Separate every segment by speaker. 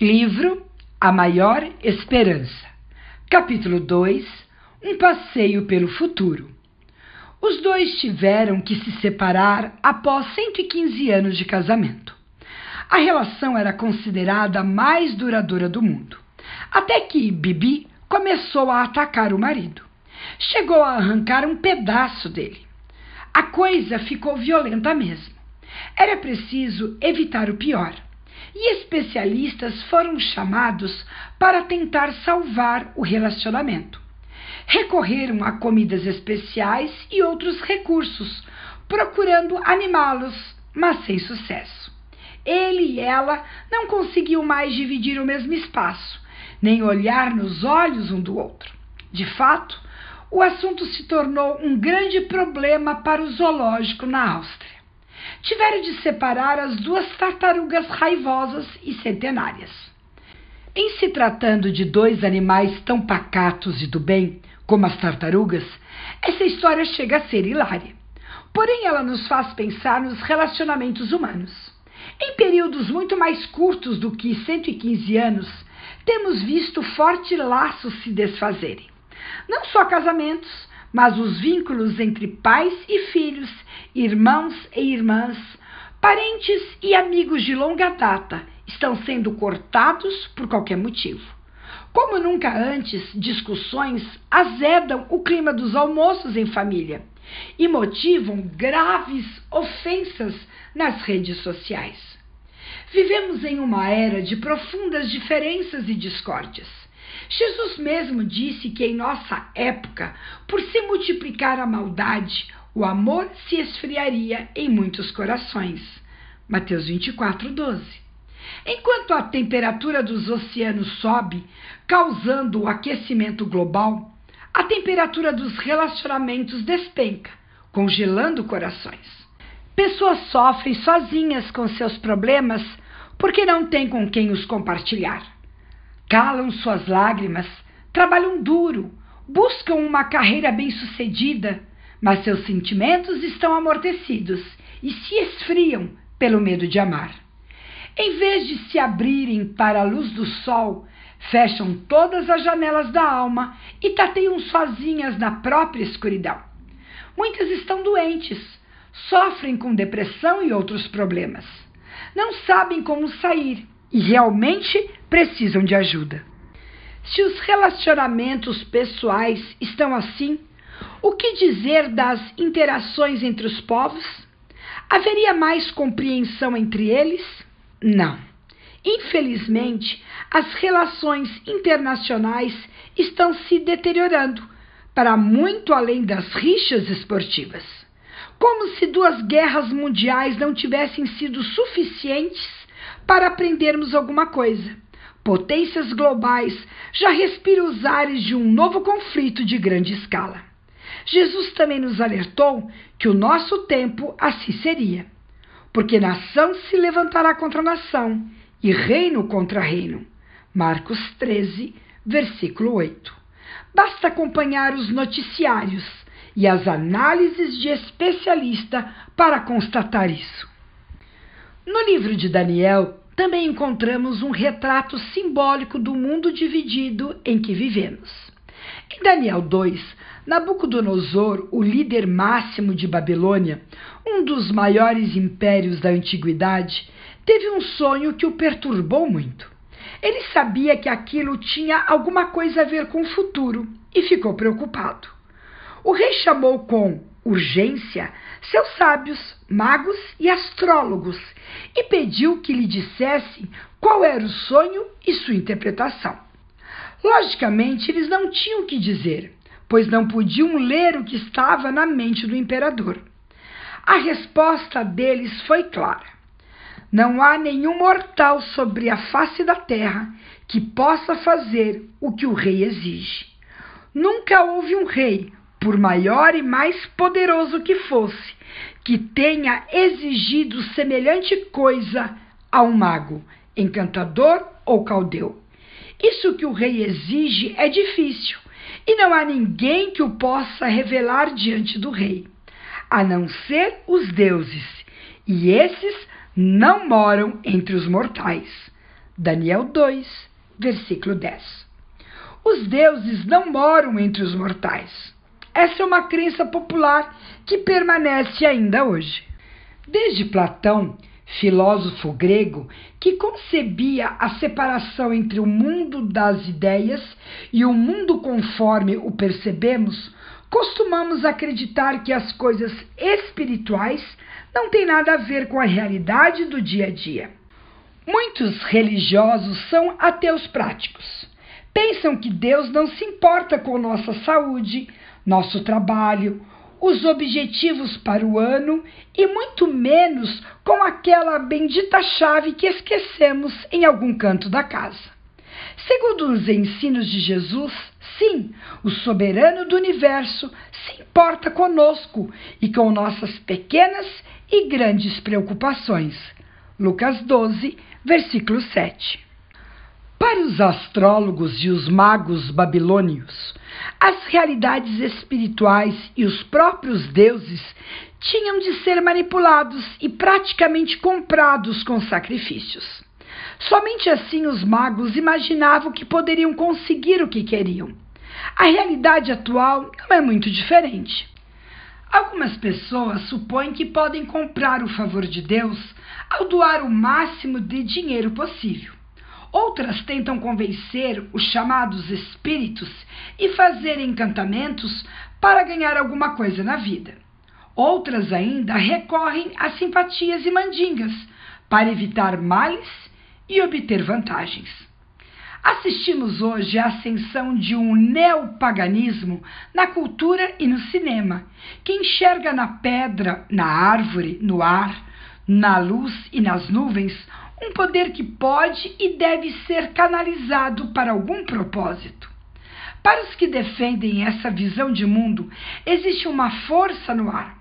Speaker 1: Livro A Maior Esperança. Capítulo 2 Um passeio pelo futuro. Os dois tiveram que se separar após 115 anos de casamento. A relação era considerada a mais duradoura do mundo, até que Bibi começou a atacar o marido. Chegou a arrancar um pedaço dele. A coisa ficou violenta mesmo. Era preciso evitar o pior e especialistas foram chamados para tentar salvar o relacionamento. Recorreram a comidas especiais e outros recursos, procurando animá-los, mas sem sucesso. Ele e ela não conseguiam mais dividir o mesmo espaço, nem olhar nos olhos um do outro. De fato, o assunto se tornou um grande problema para o zoológico na Áustria tiveram de separar as duas tartarugas raivosas e centenárias. Em se tratando de dois animais tão pacatos e do bem como as tartarugas, essa história chega a ser hilária. Porém, ela nos faz pensar nos relacionamentos humanos. Em períodos muito mais curtos do que 115 anos, temos visto fortes laços se desfazerem. Não só casamentos, mas os vínculos entre pais e filhos, irmãos e irmãs, parentes e amigos de longa data estão sendo cortados por qualquer motivo. Como nunca antes, discussões azedam o clima dos almoços em família e motivam graves ofensas nas redes sociais. Vivemos em uma era de profundas diferenças e discórdias. Jesus mesmo disse que em nossa época, por se multiplicar a maldade, o amor se esfriaria em muitos corações. Mateus 24, 12. Enquanto a temperatura dos oceanos sobe, causando o aquecimento global, a temperatura dos relacionamentos despenca, congelando corações. Pessoas sofrem sozinhas com seus problemas porque não têm com quem os compartilhar calam suas lágrimas, trabalham duro, buscam uma carreira bem-sucedida, mas seus sentimentos estão amortecidos e se esfriam pelo medo de amar. Em vez de se abrirem para a luz do sol, fecham todas as janelas da alma e tateiam sozinhas na própria escuridão. Muitas estão doentes, sofrem com depressão e outros problemas. Não sabem como sair e realmente precisam de ajuda. Se os relacionamentos pessoais estão assim, o que dizer das interações entre os povos? Haveria mais compreensão entre eles? Não. Infelizmente, as relações internacionais estão se deteriorando para muito além das rixas esportivas. Como se duas guerras mundiais não tivessem sido suficientes para aprendermos alguma coisa. Potências globais já respiram os ares de um novo conflito de grande escala. Jesus também nos alertou que o nosso tempo assim seria, porque nação se levantará contra nação e reino contra reino. Marcos 13, versículo 8. Basta acompanhar os noticiários e as análises de especialista para constatar isso. No livro de Daniel, também encontramos um retrato simbólico do mundo dividido em que vivemos. Em Daniel 2, Nabucodonosor, o líder máximo de Babilônia, um dos maiores impérios da antiguidade, teve um sonho que o perturbou muito. Ele sabia que aquilo tinha alguma coisa a ver com o futuro e ficou preocupado. O rei chamou com urgência seus sábios, magos e astrólogos e pediu que lhe dissessem qual era o sonho e sua interpretação. Logicamente, eles não tinham o que dizer, pois não podiam ler o que estava na mente do imperador. A resposta deles foi clara: Não há nenhum mortal sobre a face da terra que possa fazer o que o rei exige. Nunca houve um rei por maior e mais poderoso que fosse, que tenha exigido semelhante coisa a um mago, encantador ou caldeu. Isso que o rei exige é difícil, e não há ninguém que o possa revelar diante do rei, a não ser os deuses, e esses não moram entre os mortais. Daniel 2, versículo 10. Os deuses não moram entre os mortais. Essa é uma crença popular que permanece ainda hoje. Desde Platão, filósofo grego, que concebia a separação entre o mundo das ideias e o mundo conforme o percebemos, costumamos acreditar que as coisas espirituais não têm nada a ver com a realidade do dia a dia. Muitos religiosos são ateus práticos. Pensam que Deus não se importa com nossa saúde, nosso trabalho, os objetivos para o ano e muito menos com aquela bendita chave que esquecemos em algum canto da casa. Segundo os ensinos de Jesus, sim, o soberano do universo se importa conosco e com nossas pequenas e grandes preocupações. Lucas 12, versículo 7. Para os astrólogos e os magos babilônios, as realidades espirituais e os próprios deuses tinham de ser manipulados e praticamente comprados com sacrifícios. Somente assim os magos imaginavam que poderiam conseguir o que queriam. A realidade atual não é muito diferente. Algumas pessoas supõem que podem comprar o favor de Deus ao doar o máximo de dinheiro possível. Outras tentam convencer os chamados espíritos e fazer encantamentos para ganhar alguma coisa na vida. Outras ainda recorrem a simpatias e mandingas para evitar males e obter vantagens. Assistimos hoje à ascensão de um neopaganismo na cultura e no cinema, que enxerga na pedra, na árvore, no ar, na luz e nas nuvens um poder que pode e deve ser canalizado para algum propósito. Para os que defendem essa visão de mundo, existe uma força no ar.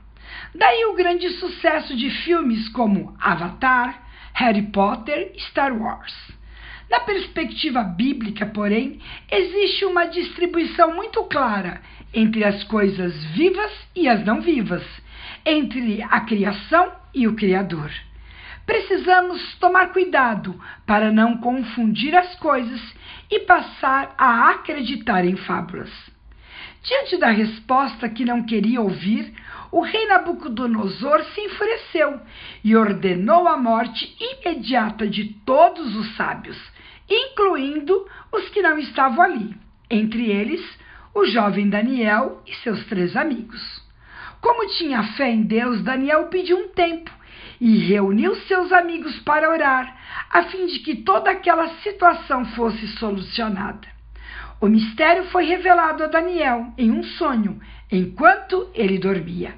Speaker 1: Daí o grande sucesso de filmes como Avatar, Harry Potter e Star Wars. Na perspectiva bíblica, porém, existe uma distribuição muito clara entre as coisas vivas e as não vivas, entre a criação e o Criador. Precisamos tomar cuidado para não confundir as coisas e passar a acreditar em fábulas. Diante da resposta que não queria ouvir, o rei Nabucodonosor se enfureceu e ordenou a morte imediata de todos os sábios, incluindo os que não estavam ali, entre eles o jovem Daniel e seus três amigos. Como tinha fé em Deus, Daniel pediu um tempo e reuniu seus amigos para orar, a fim de que toda aquela situação fosse solucionada. O mistério foi revelado a Daniel em um sonho, enquanto ele dormia.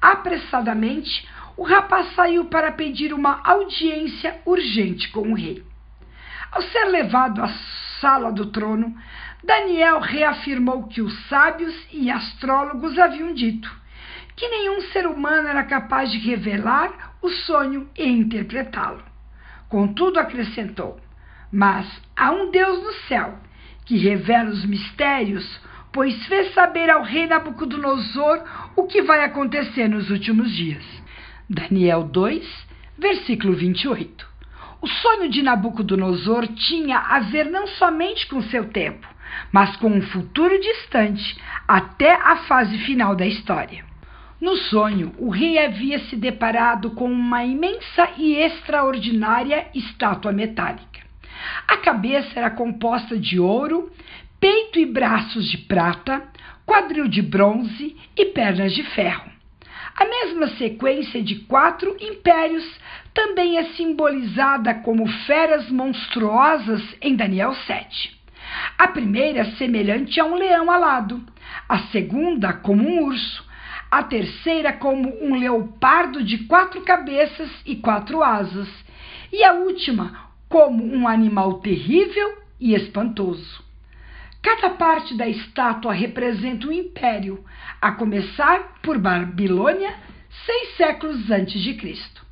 Speaker 1: Apressadamente, o rapaz saiu para pedir uma audiência urgente com o rei. Ao ser levado à sala do trono, Daniel reafirmou que os sábios e astrólogos haviam dito que nenhum ser humano era capaz de revelar o sonho e interpretá-lo. Contudo, acrescentou: Mas há um Deus no céu que revela os mistérios, pois fez saber ao rei Nabucodonosor o que vai acontecer nos últimos dias. Daniel 2, versículo 28. O sonho de Nabucodonosor tinha a ver não somente com seu tempo, mas com um futuro distante, até a fase final da história. No sonho, o rei havia se deparado com uma imensa e extraordinária estátua metálica. A cabeça era composta de ouro, peito e braços de prata, quadril de bronze e pernas de ferro. A mesma sequência de quatro impérios também é simbolizada como feras monstruosas em Daniel 7. A primeira semelhante a um leão alado, a segunda como um urso, a terceira como um leopardo de quatro cabeças e quatro asas, e a última como um animal terrível e espantoso. Cada parte da estátua representa um império, a começar por Babilônia, seis séculos antes de Cristo.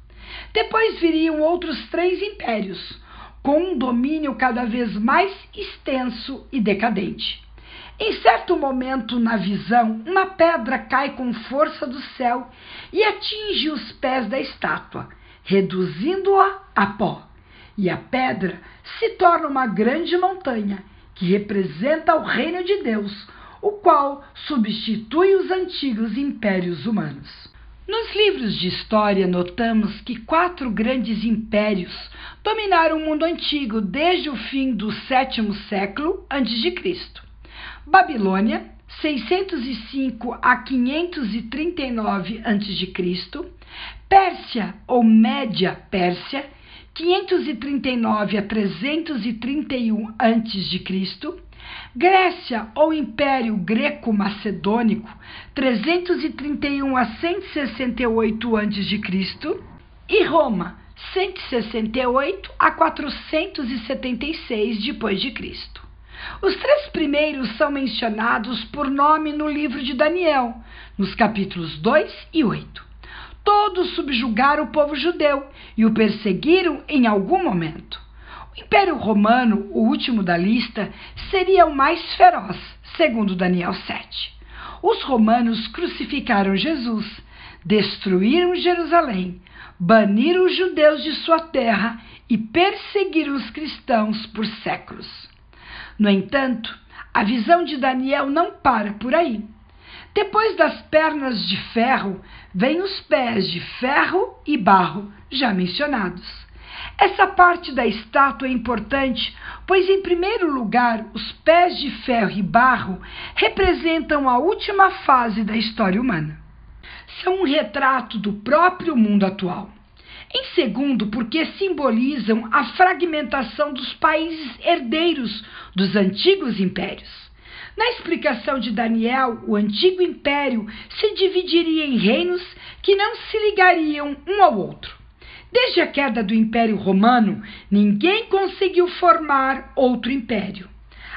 Speaker 1: Depois viriam outros três impérios, com um domínio cada vez mais extenso e decadente. Em certo momento na visão, uma pedra cai com força do céu e atinge os pés da estátua, reduzindo-a a pó. e a pedra se torna uma grande montanha que representa o reino de Deus, o qual substitui os antigos impérios humanos. Nos livros de história, notamos que quatro grandes impérios dominaram o mundo antigo desde o fim do sétimo século a.C. Babilônia, 605 a 539 a.C., Pérsia ou Média Pérsia, 539 a 331 a.C., Grécia ou Império Greco-Macedônico, 331 a 168 a.C., e Roma, 168 a 476 d.C. Os três primeiros são mencionados por nome no livro de Daniel, nos capítulos 2 e 8. Todos subjugaram o povo judeu e o perseguiram em algum momento. O Império Romano, o último da lista, seria o mais feroz, segundo Daniel 7. Os romanos crucificaram Jesus, destruíram Jerusalém, baniram os judeus de sua terra e perseguiram os cristãos por séculos. No entanto, a visão de Daniel não para por aí. Depois das pernas de ferro, vêm os pés de ferro e barro, já mencionados. Essa parte da estátua é importante, pois, em primeiro lugar, os pés de ferro e barro representam a última fase da história humana. São um retrato do próprio mundo atual. Em segundo, porque simbolizam a fragmentação dos países herdeiros dos antigos impérios. Na explicação de Daniel, o antigo império se dividiria em reinos que não se ligariam um ao outro. Desde a queda do Império Romano, ninguém conseguiu formar outro império.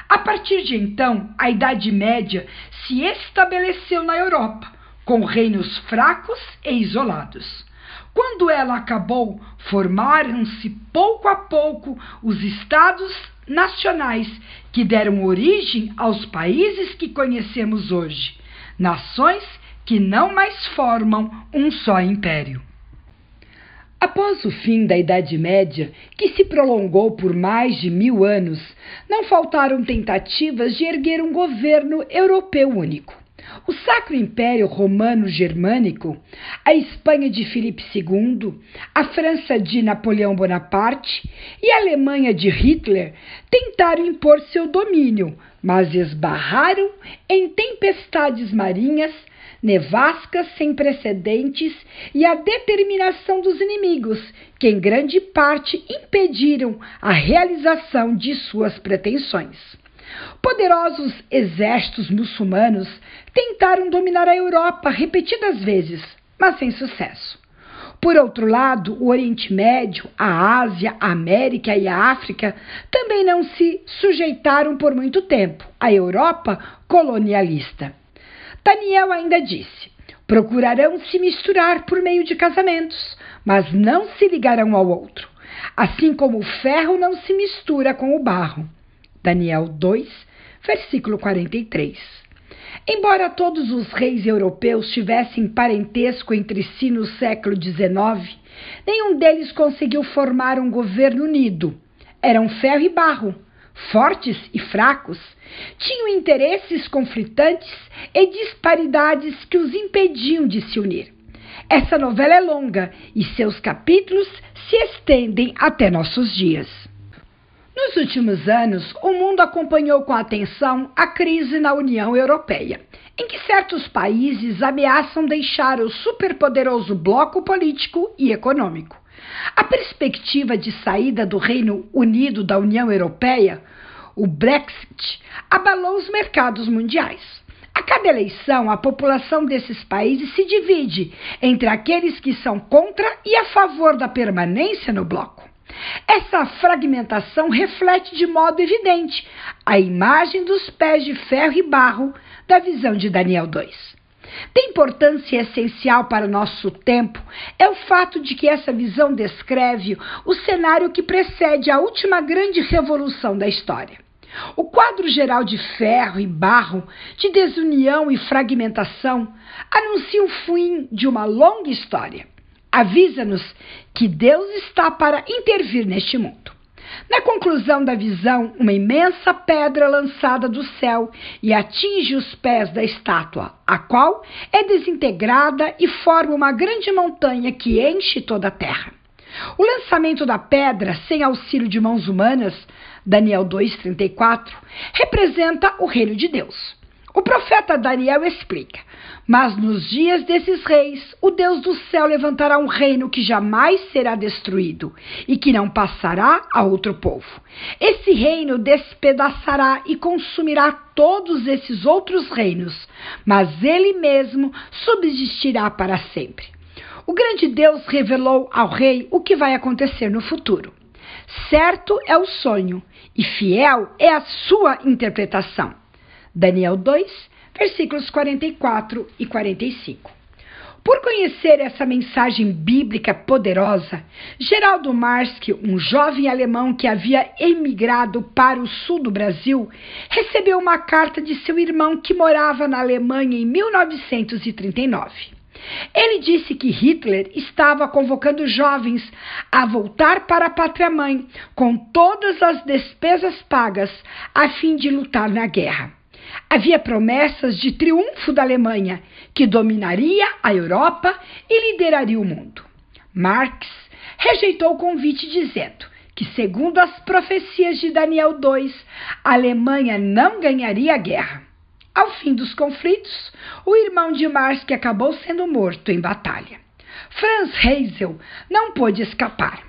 Speaker 1: A partir de então, a Idade Média se estabeleceu na Europa, com reinos fracos e isolados. Quando ela acabou, formaram-se pouco a pouco os estados nacionais que deram origem aos países que conhecemos hoje, nações que não mais formam um só império. Após o fim da Idade Média, que se prolongou por mais de mil anos, não faltaram tentativas de erguer um governo europeu único. O Sacro Império Romano Germânico, a Espanha de Filipe II, a França de Napoleão Bonaparte e a Alemanha de Hitler tentaram impor seu domínio, mas esbarraram em tempestades marinhas, nevascas sem precedentes e a determinação dos inimigos, que em grande parte impediram a realização de suas pretensões. Poderosos exércitos muçulmanos tentaram dominar a Europa repetidas vezes, mas sem sucesso. Por outro lado, o Oriente Médio, a Ásia, a América e a África também não se sujeitaram por muito tempo à Europa colonialista. Daniel ainda disse: procurarão se misturar por meio de casamentos, mas não se ligarão ao outro, assim como o ferro não se mistura com o barro. Daniel 2, versículo 43. Embora todos os reis europeus tivessem parentesco entre si no século XIX, nenhum deles conseguiu formar um governo unido. Eram ferro e barro, fortes e fracos, tinham interesses conflitantes e disparidades que os impediam de se unir. Essa novela é longa e seus capítulos se estendem até nossos dias. Nos últimos anos, o mundo acompanhou com atenção a crise na União Europeia, em que certos países ameaçam deixar o superpoderoso bloco político e econômico. A perspectiva de saída do Reino Unido da União Europeia, o Brexit, abalou os mercados mundiais. A cada eleição, a população desses países se divide entre aqueles que são contra e a favor da permanência no bloco. Essa fragmentação reflete de modo evidente a imagem dos pés de ferro e barro da visão de Daniel 2. De importância essencial para nosso tempo é o fato de que essa visão descreve o cenário que precede a última grande revolução da história. O quadro geral de ferro e barro, de desunião e fragmentação, anuncia o fim de uma longa história. Avisa-nos que Deus está para intervir neste mundo. Na conclusão da visão, uma imensa pedra lançada do céu e atinge os pés da estátua, a qual é desintegrada e forma uma grande montanha que enche toda a terra. O lançamento da pedra, sem auxílio de mãos humanas, Daniel 2,34, representa o reino de Deus. O profeta Daniel explica: Mas nos dias desses reis, o Deus do céu levantará um reino que jamais será destruído e que não passará a outro povo. Esse reino despedaçará e consumirá todos esses outros reinos, mas ele mesmo subsistirá para sempre. O grande Deus revelou ao rei o que vai acontecer no futuro. Certo é o sonho e fiel é a sua interpretação. Daniel 2, versículos 44 e 45. Por conhecer essa mensagem bíblica poderosa, Geraldo Marski, um jovem alemão que havia emigrado para o sul do Brasil, recebeu uma carta de seu irmão que morava na Alemanha em 1939. Ele disse que Hitler estava convocando jovens a voltar para a pátria-mãe com todas as despesas pagas a fim de lutar na guerra. Havia promessas de triunfo da Alemanha, que dominaria a Europa e lideraria o mundo. Marx rejeitou o convite, dizendo que, segundo as profecias de Daniel 2, a Alemanha não ganharia a guerra. Ao fim dos conflitos, o irmão de Marx que acabou sendo morto em batalha. Franz Heysel não pôde escapar.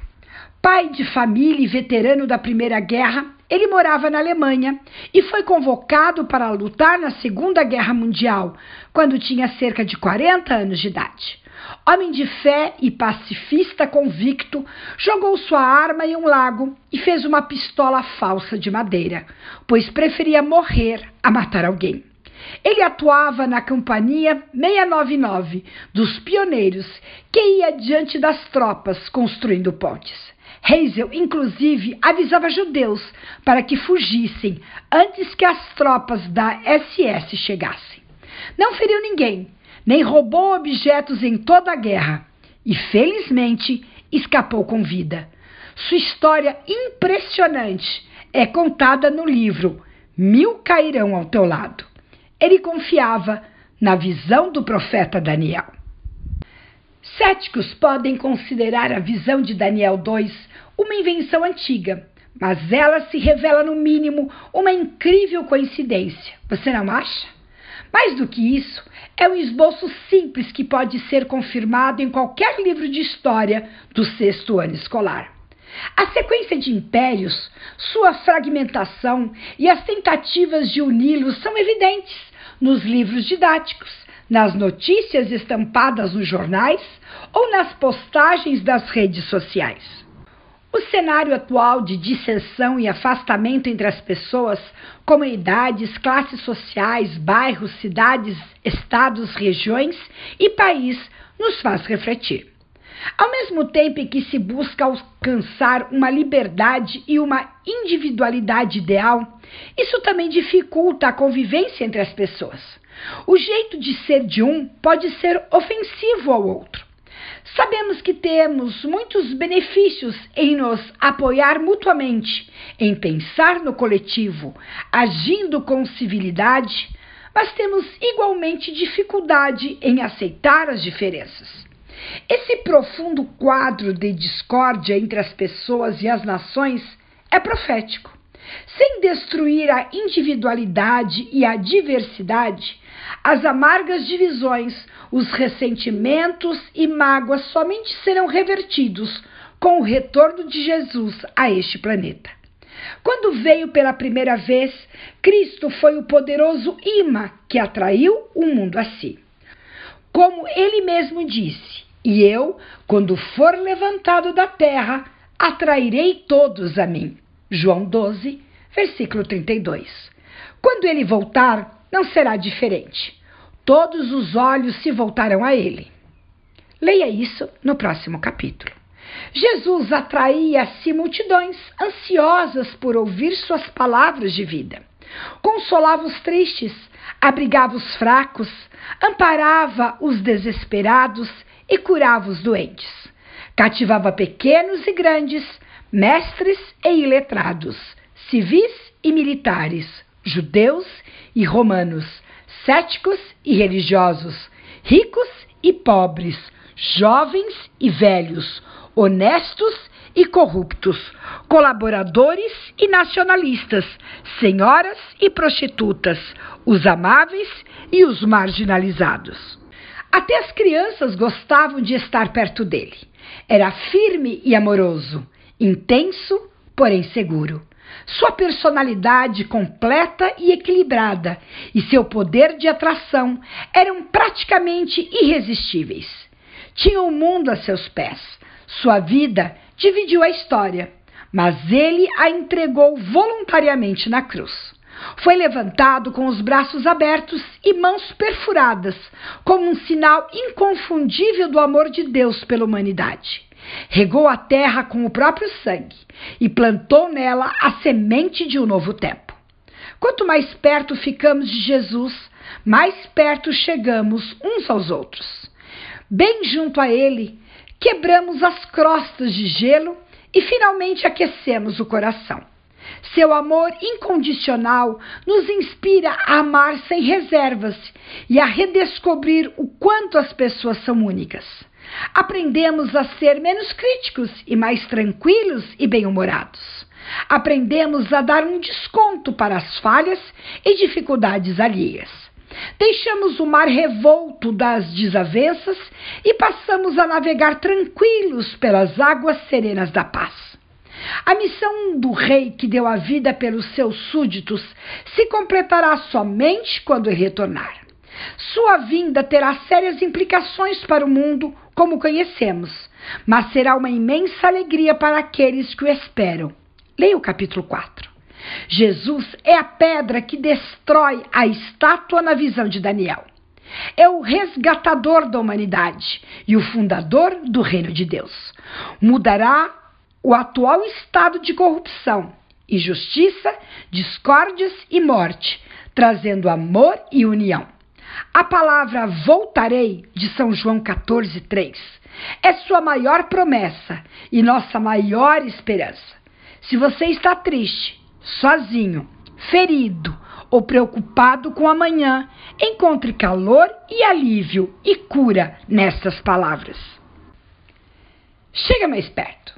Speaker 1: Pai de família e veterano da Primeira Guerra, ele morava na Alemanha e foi convocado para lutar na Segunda Guerra Mundial, quando tinha cerca de 40 anos de idade. Homem de fé e pacifista convicto, jogou sua arma em um lago e fez uma pistola falsa de madeira, pois preferia morrer a matar alguém. Ele atuava na Companhia 699 dos Pioneiros, que ia diante das tropas construindo pontes. Hazel, inclusive, avisava judeus para que fugissem antes que as tropas da SS chegassem. Não feriu ninguém, nem roubou objetos em toda a guerra e, felizmente, escapou com vida. Sua história impressionante é contada no livro Mil Cairão ao Teu Lado. Ele confiava na visão do profeta Daniel. Céticos podem considerar a visão de Daniel 2 uma invenção antiga, mas ela se revela, no mínimo, uma incrível coincidência. Você não acha? Mais do que isso, é um esboço simples que pode ser confirmado em qualquer livro de história do sexto ano escolar. A sequência de impérios, sua fragmentação e as tentativas de uni-los são evidentes nos livros didáticos, nas notícias estampadas nos jornais ou nas postagens das redes sociais. O cenário atual de dissensão e afastamento entre as pessoas, comunidades, classes sociais, bairros, cidades, estados, regiões e país nos faz refletir. Ao mesmo tempo em que se busca alcançar uma liberdade e uma individualidade ideal, isso também dificulta a convivência entre as pessoas. O jeito de ser de um pode ser ofensivo ao outro. Sabemos que temos muitos benefícios em nos apoiar mutuamente, em pensar no coletivo, agindo com civilidade, mas temos igualmente dificuldade em aceitar as diferenças. Esse profundo quadro de discórdia entre as pessoas e as nações é profético. Sem destruir a individualidade e a diversidade, as amargas divisões, os ressentimentos e mágoas somente serão revertidos com o retorno de Jesus a este planeta. Quando veio pela primeira vez, Cristo foi o poderoso imã que atraiu o mundo a si. Como ele mesmo disse: E eu, quando for levantado da terra, atrairei todos a mim. João 12, versículo 32. Quando ele voltar, não será diferente todos os olhos se voltarão a ele. Leia isso no próximo capítulo. Jesus atraía a si multidões ansiosas por ouvir suas palavras de vida. Consolava os tristes, abrigava os fracos, amparava os desesperados e curava os doentes. Cativava pequenos e grandes, mestres e iletrados, civis e militares, judeus e romanos, céticos e religiosos, ricos e pobres, jovens e velhos, honestos e corruptos, colaboradores e nacionalistas, senhoras e prostitutas, os amáveis e os marginalizados. Até as crianças gostavam de estar perto dele. Era firme e amoroso, intenso, porém seguro. Sua personalidade completa e equilibrada e seu poder de atração eram praticamente irresistíveis. Tinha o mundo a seus pés. Sua vida dividiu a história, mas ele a entregou voluntariamente na cruz. Foi levantado com os braços abertos e mãos perfuradas, como um sinal inconfundível do amor de Deus pela humanidade. Regou a terra com o próprio sangue e plantou nela a semente de um novo tempo. Quanto mais perto ficamos de Jesus, mais perto chegamos uns aos outros. Bem junto a Ele, quebramos as crostas de gelo e finalmente aquecemos o coração. Seu amor incondicional nos inspira a amar sem reservas e a redescobrir o quanto as pessoas são únicas. Aprendemos a ser menos críticos e mais tranquilos e bem-humorados. Aprendemos a dar um desconto para as falhas e dificuldades alheias. Deixamos o mar revolto das desavenças e passamos a navegar tranquilos pelas águas serenas da paz. A missão do rei que deu a vida pelos seus súditos se completará somente quando ele retornar. Sua vinda terá sérias implicações para o mundo como conhecemos, mas será uma imensa alegria para aqueles que o esperam. Leia o capítulo 4. Jesus é a pedra que destrói a estátua na visão de Daniel. É o resgatador da humanidade e o fundador do reino de Deus. Mudará o atual estado de corrupção, injustiça, discórdias e morte, trazendo amor e união. A palavra voltarei de São João 14, 3 é sua maior promessa e nossa maior esperança. Se você está triste, sozinho, ferido ou preocupado com amanhã, encontre calor e alívio e cura nessas palavras. Chega mais perto.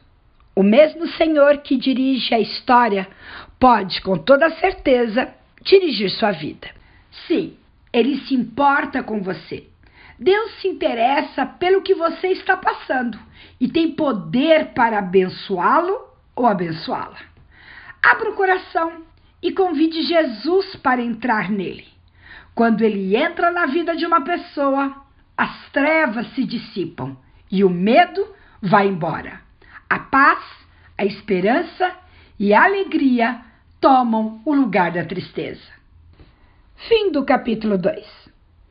Speaker 1: O mesmo Senhor que dirige a história pode, com toda certeza, dirigir sua vida. Sim, ele se importa com você. Deus se interessa pelo que você está passando e tem poder para abençoá-lo ou abençoá-la. Abra o coração e convide Jesus para entrar nele. Quando ele entra na vida de uma pessoa, as trevas se dissipam e o medo vai embora. A paz, a esperança e a alegria tomam o lugar da tristeza. Fim do capítulo 2.